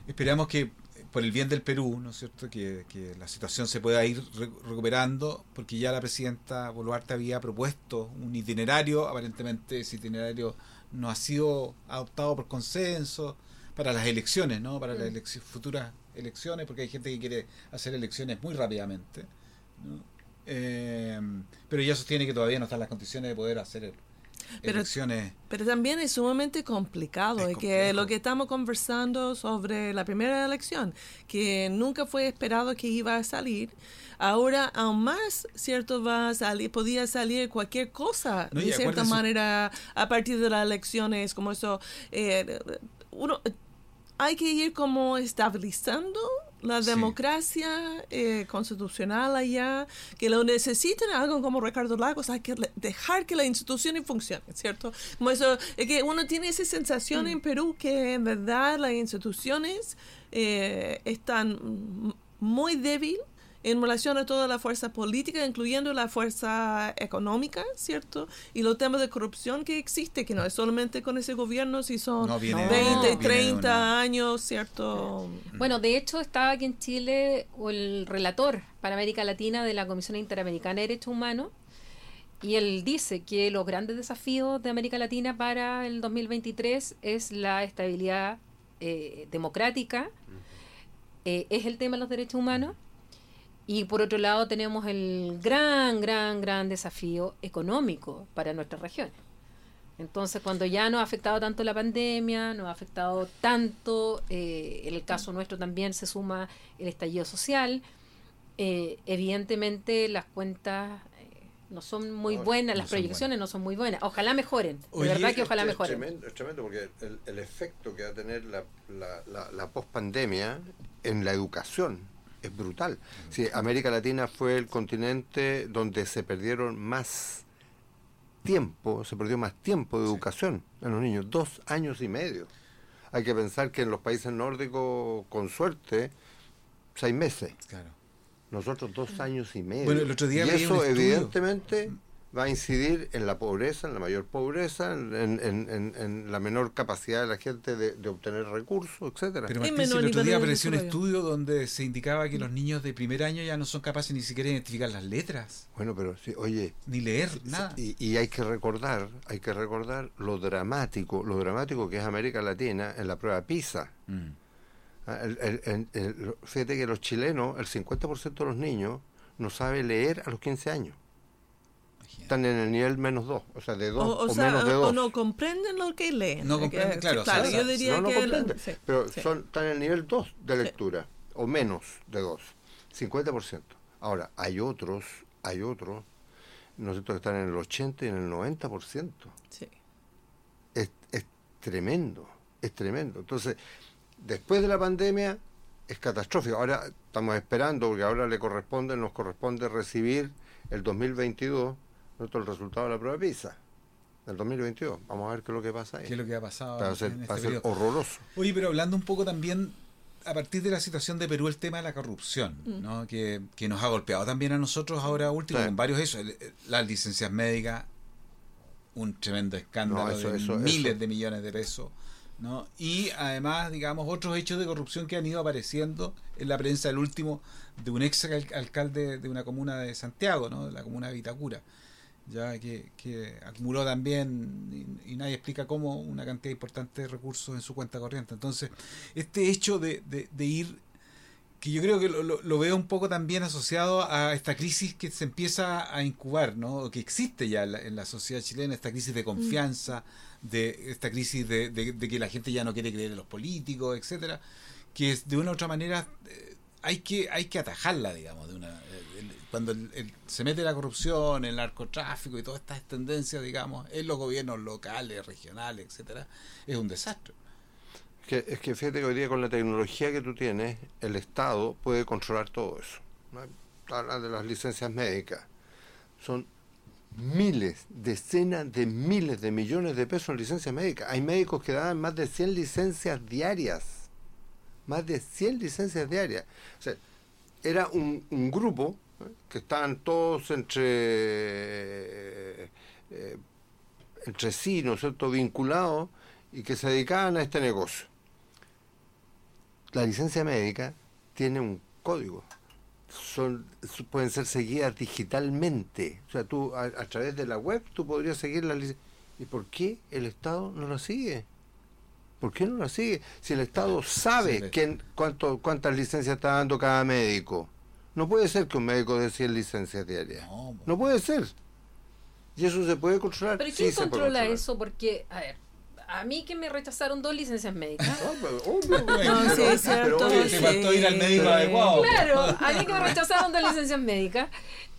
esperamos que por el bien del Perú, ¿no es cierto?, que, la situación se pueda ir recuperando, porque ya la presidenta Boluarte había propuesto un itinerario, aparentemente ese itinerario no ha sido adoptado por consenso para las elecciones, ¿no?, para las mm. futuras elecciones, porque hay gente que quiere hacer elecciones muy rápidamente, eh, pero ella sostiene que todavía no están las condiciones de poder hacer pero, Pero también es sumamente complicado, es que lo que estamos conversando sobre la primera elección, que nunca fue esperado que iba a salir, ahora aún más, ¿cierto? Va a salir, podía salir cualquier cosa, de cierta manera, a partir de las elecciones, como eso, eh, uno, hay que ir como estabilizando la democracia eh, constitucional allá, que lo necesitan, algo como Ricardo Lagos, hay que dejar que las instituciones funcionen, ¿cierto? Como eso, es que uno tiene esa sensación mm. en Perú que en verdad las instituciones eh, están muy débiles en relación a toda la fuerza política, incluyendo la fuerza económica, ¿cierto? Y los temas de corrupción que existe, que no es solamente con ese gobierno, si son 20, 30 años, ¿cierto? Bueno, de hecho estaba aquí en Chile el relator para América Latina de la Comisión Interamericana de Derechos Humanos, y él dice que los grandes desafíos de América Latina para el 2023 es la estabilidad eh, democrática, eh, es el tema de los derechos humanos y por otro lado tenemos el gran, gran, gran desafío económico para nuestras regiones. Entonces, cuando ya nos ha afectado tanto la pandemia, nos ha afectado tanto, eh, en el caso nuestro también se suma el estallido social, eh, evidentemente las cuentas eh, no son muy buenas, las proyecciones no son muy buenas. Ojalá mejoren, de verdad que ojalá mejoren. Es tremendo, porque el, efecto que va a tener la, la, la, la pospandemia en la educación es brutal. Sí, América Latina fue el continente donde se perdieron más tiempo, se perdió más tiempo de educación en los niños, dos años y medio. Hay que pensar que en los países nórdicos, con suerte, seis meses. Claro. Nosotros dos años y medio. Bueno, el otro día y eso, evidentemente, va a incidir en la pobreza, en la mayor pobreza, en, la menor capacidad de la gente de, obtener recursos, etcétera. Pero Martín, el otro día apareció un estudio donde se indicaba que los niños de primer año ya no son capaces ni siquiera de identificar las letras. Bueno, pero sí, oye, ni leer nada. Y, hay que recordar, hay que recordar lo dramático, lo dramático que es América Latina en la prueba PISA. Mm. Ah, fíjate que los chilenos, el 50% de los niños no sabe leer a los 15 años están en el nivel menos 2, o sea, de 2 o, menos de 2. O no comprenden lo que leen. No comprenden, claro. yo diría no, que... comprenden, pero Son, están en el nivel 2 de lectura, o menos de 2, 50%. Ahora, hay otros, hay otros, nosotros que están en el 80 y en el 90%. Sí. Es, es tremendo, es tremendo. Entonces, después de la pandemia, es catastrófico. Ahora estamos esperando, porque ahora le corresponde, nos corresponde recibir el 2022 el resultado de la prueba de PISA del 2022. Vamos a ver qué es lo que pasa ahí. ¿Qué es lo que ha pasado? Va a ser, este horroroso. Oye, pero hablando un poco también, a partir de la situación de Perú, el tema de la corrupción, mm. ¿no? que, nos ha golpeado también a nosotros ahora último, con varios eso, las licencias médicas, un tremendo escándalo de miles de millones de pesos. ¿no? Y además, digamos, otros hechos de corrupción que han ido apareciendo en la prensa, el último de un ex alcalde de una comuna de Santiago, ¿no? de la comuna de Vitacura ya que, que acumuló también y, nadie explica cómo una cantidad importante de recursos en su cuenta corriente. Entonces, este hecho de, de, ir que yo creo que lo, veo un poco también asociado a esta crisis que se empieza a incubar, ¿no? que existe ya en la, sociedad chilena, esta crisis de confianza, de esta crisis de, de, que la gente ya no quiere creer en los políticos, etcétera, que de una u otra manera eh, hay que hay que atajarla, digamos, de una eh, cuando se mete la corrupción, el narcotráfico y todas estas tendencias, digamos, en los gobiernos locales, regionales, etcétera, es un desastre. Que, es que fíjate que hoy día con la tecnología que tú tienes, el Estado puede controlar todo eso. Habla de las licencias médicas. Son miles, decenas de miles de millones de pesos en licencias médicas. Hay médicos que dan más de 100 licencias diarias. Más de 100 licencias diarias. O sea, era un, grupo ¿eh? Que estaban todos entre, eh, entre sí, ¿no es cierto?, vinculados y que se dedicaban a este negocio la licencia médica tiene un código. Son, pueden ser seguidas digitalmente. O sea, tú a, través de la web tú podrías seguir la licencia. ¿Y por qué el Estado no la sigue? ¿Por qué no la sigue? Si el Estado sabe quién, cuánto, cuántas licencias está dando cada médico. No puede ser que un médico dé 100 licencias diarias. No, puede ser. Y eso se puede controlar. ¿Pero quién controla eso? Porque, a ver, a mí que me rechazaron dos licencias médicas. no, sí, es cierto. Te faltó ir al médico adecuado. Claro, a mí que me rechazaron dos licencias médicas.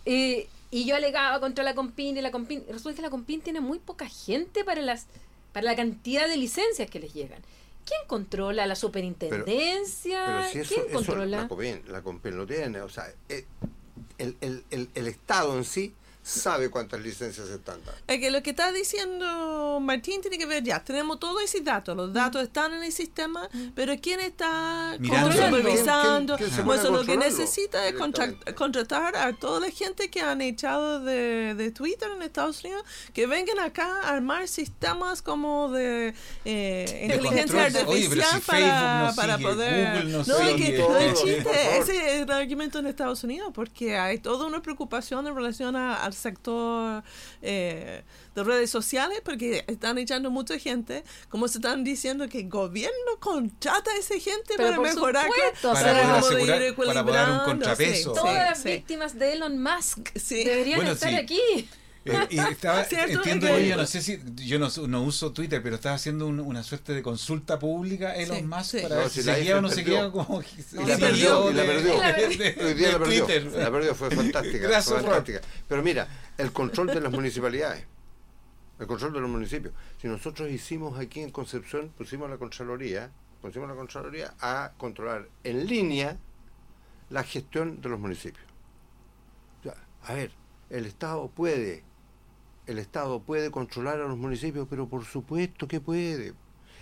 Eh, y yo alegaba contra la Compin y la Compin. Resulta que la Compin tiene muy poca gente para las para la cantidad de licencias que les llegan. ¿Quién controla la superintendencia? Pero, si ¿Quién controla? La Compin lo tiene. O sea, eh, el, el, el, el Estado en sí sabe cuántas licencias están dando. Es que lo que está diciendo Martín tiene que ver ya, tenemos todo ese dato, los datos están en el sistema, pero ¿quién está supervisando? Pues lo que necesita es contratar a toda la gente que han echado de, de, Twitter en Estados Unidos, que vengan acá a armar sistemas como de eh, inteligencia artificial para, para poder... no, es que no es chiste, ese es el argumento en Estados Unidos, porque hay toda una preocupación en relación al sector eh, de redes sociales porque están echando mucha gente, como se están diciendo que el gobierno contrata a esa gente para mejorar para, poder para un contrapeso. Todas las víctimas de Elon Musk deberían estar aquí. Eh, y estaba, entiendo, yo no sé si, yo no, no uso Twitter, pero estaba haciendo una suerte de consulta pública Elon Musk para ver si, seguía o no seguía como y la perdió, la perdió. Hoy día la perdió. La perdió, fue fantástica, fue fantástica. Pero mira, el control de las municipalidades, el control de los municipios. Si nosotros hicimos aquí en Concepción, pusimos la Contraloría, pusimos la Contraloría a controlar en línea la gestión de los municipios. a ver, el Estado puede el Estado puede controlar a los municipios, pero por supuesto que puede.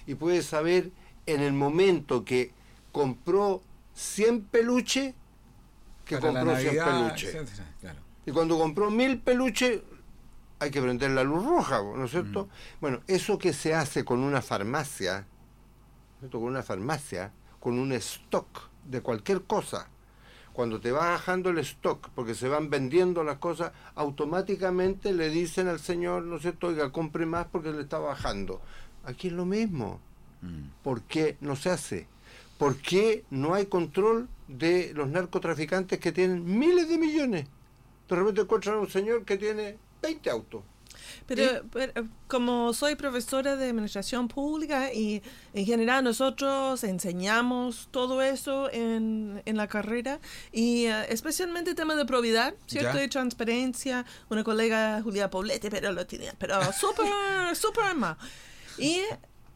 Y puede saber en el momento que compró 100 peluches, que compró 100 peluches. Y cuando compró 1000 peluches, hay que prender la luz roja, ¿no es cierto? Bueno, eso que se hace con una farmacia, con una farmacia, con un stock de cualquier cosa, cuando te va bajando el stock, porque se van vendiendo las cosas, automáticamente le dicen al señor, no sé, oiga, compre más porque le está bajando. Aquí es lo mismo. Mm. ¿Por qué no se hace? ¿Por qué no hay control de los narcotraficantes que tienen miles de millones? De repente encuentran a un señor que tiene 20 autos. Pero, como soy profesora de administración pública y en general nosotros enseñamos todo eso en, en la carrera y uh, especialmente el tema de probidad, ¿cierto? Y transparencia. Una colega, Julia Poblete, pero lo tenía, pero súper, súper mal. Y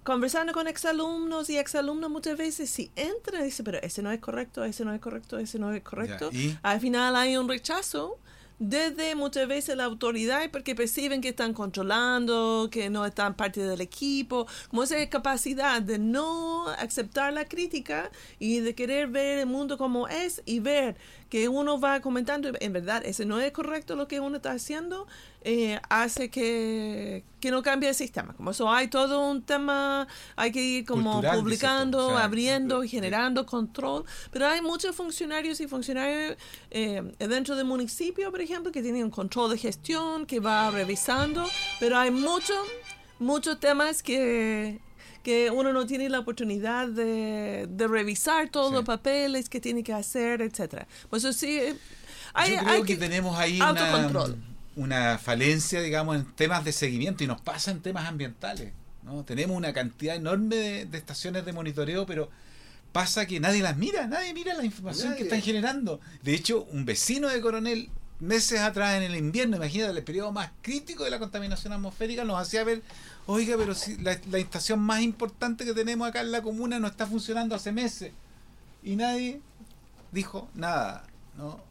conversando con exalumnos y exalumnos muchas veces, si entra y dice, pero ese no es correcto, ese no es correcto, ese no es correcto, al final hay un rechazo desde muchas veces la autoridad porque perciben que están controlando, que no están parte del equipo, como esa capacidad de no aceptar la crítica y de querer ver el mundo como es y ver que uno va comentando, en verdad, ese no es correcto lo que uno está haciendo, eh, hace que, no cambie el sistema. Como eso hay todo un tema, hay que ir como publicando, abriendo y generando control, pero hay muchos funcionarios y funcionarios eh, dentro del municipio, por ejemplo, que tienen un control de gestión, que va revisando, pero hay muchos, muchos temas que que uno no tiene la oportunidad de, revisar todos los papeles que tiene que hacer, etcétera. Pues eso sí, hay, Yo creo que, tenemos ahí una, falencia, digamos, en temas de seguimiento y nos pasa en temas ambientales. ¿no? Tenemos una cantidad enorme de, estaciones de monitoreo, pero pasa que nadie las mira, nadie mira la información que están generando. De hecho, un vecino de Coronel meses atrás en el invierno, imagínate, el periodo más crítico de la contaminación atmosférica, nos hacía ver, oiga, pero si la, la, estación más importante que tenemos acá en la comuna no está funcionando hace meses. Y nadie dijo nada, ¿no?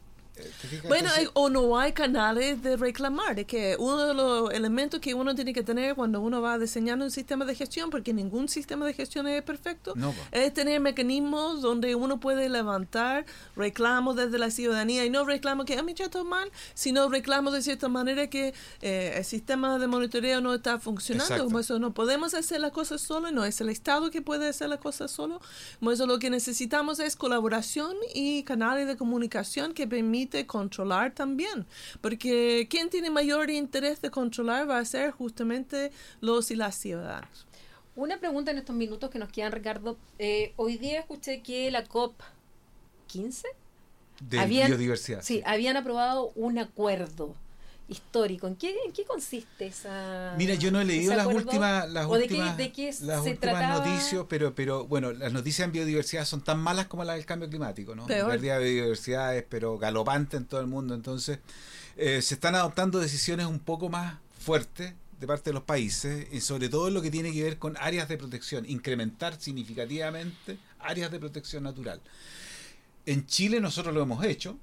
Bueno, o no hay canales de reclamar, que uno de los elementos que uno tiene que tener cuando uno va diseñando un sistema de gestión, porque ningún sistema de gestión es perfecto, es tener mecanismos donde uno puede levantar reclamos desde la ciudadanía y no reclamos que a mí ya está mal, sino reclamos de cierta manera que eh, el sistema de monitoreo no está funcionando, como eso no podemos hacer las cosas solo, no es el Estado que puede hacer las cosas solo, como eso lo que necesitamos es colaboración y canales de comunicación que permitan controlar también, porque quien tiene mayor interés de controlar va a ser justamente los y las ciudadanos. Una pregunta en estos minutos que nos quedan, Ricardo. Eh, hoy día escuché que la COP 15 de biodiversidad. Sí, habían aprobado un acuerdo histórico. ¿En qué, en qué consiste esa Mira, yo no he leído las últimas las últimas, de qué, las últimas noticias, pero pero bueno, las noticias en biodiversidad son tan malas como las del cambio climático, ¿no? La pérdida de biodiversidad es pero galopante en todo el mundo, entonces eh, se están adoptando decisiones un poco más fuertes de parte de los países, y sobre todo en lo que tiene que ver con áreas de protección, incrementar significativamente áreas de protección natural. En Chile nosotros lo hemos hecho.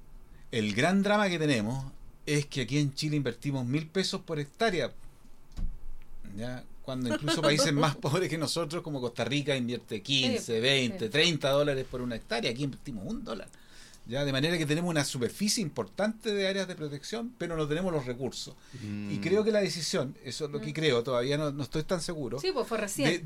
El gran drama que tenemos es que aquí en Chile invertimos mil pesos por hectárea. ¿ya? Cuando incluso países más pobres que nosotros, como Costa Rica, invierte 15, 20, 30 dólares por una hectárea. Aquí invertimos un dólar. ¿ya? De manera que tenemos una superficie importante de áreas de protección, pero no tenemos los recursos. Y mm. creo que la decisión, eso es lo que mm. creo, todavía no, estoy tan seguro. Sí, pues fue recién.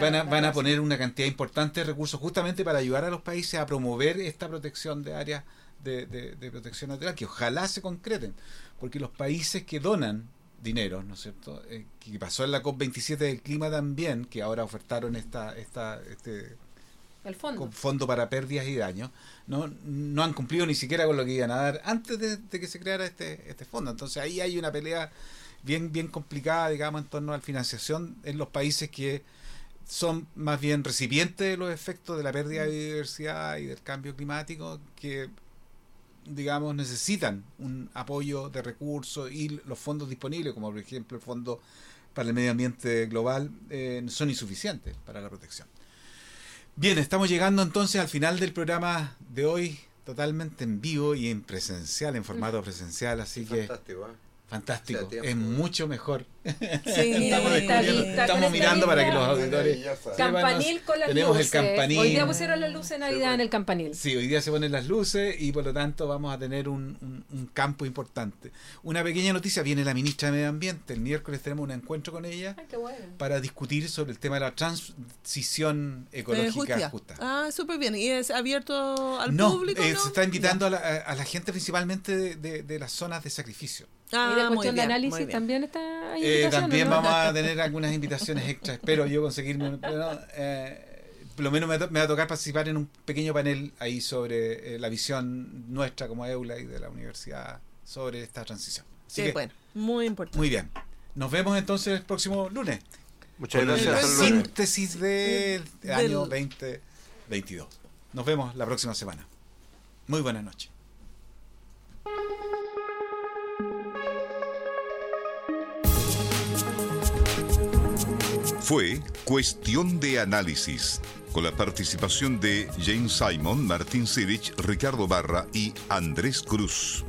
van, a, van a poner una cantidad importante de recursos justamente para ayudar a los países a promover esta protección de áreas de, protección natural que ojalá se concreten, porque los países que donan dinero, ¿no es cierto? Eh, que pasó en la COP27 del clima también, que ahora ofertaron esta, esta, este el fondo. fondo para pérdidas y daños, no, no han cumplido ni siquiera con lo que iban a dar antes de, que se creara este, este fondo. Entonces ahí hay una pelea bien, bien complicada, digamos, en torno a la financiación en los países que son más bien recipientes de los efectos de la pérdida de biodiversidad y del cambio climático que digamos, necesitan un apoyo de recursos y los fondos disponibles, como por ejemplo el Fondo para el Medio Ambiente Global, eh, son insuficientes para la protección. Bien, estamos llegando entonces al final del programa de hoy, totalmente en vivo y en presencial, en formato presencial, así que... Fantástico, ¿eh? Fantástico, es mucho mejor. Sí, estamos, mirando para que los auditores. Campanil con las tenemos luces. el campanil. Hoy día pusieron las luces de Navidad en el campanil. Sí, hoy día se ponen las luces y por lo tanto vamos a tener un, campo importante. Una pequeña noticia: viene la ministra de Medio Ambiente. El miércoles tenemos un encuentro con ella para discutir sobre el tema de la transición ecológica justa. Ah, súper bien. ¿Y es abierto al público? Eh, se está invitando a la, gente principalmente de las zonas de sacrificio. Ah, y la cuestión de análisis también está ahí. Eh, también vamos a tener algunas invitaciones extras. Espero yo conseguirme. Eh, por lo menos me, va a tocar participar en un pequeño panel ahí sobre eh, la visión nuestra como EULA y de la universidad sobre esta transición. sí, bueno, muy importante. Muy bien. Nos vemos entonces el próximo lunes. Muchas gracias. Síntesis del año 2022. Nos vemos la próxima semana. Muy buenas noches. Fue Cuestión de Análisis, con la participación de James Simon, Martín Sirich, Ricardo Barra y Andrés Cruz.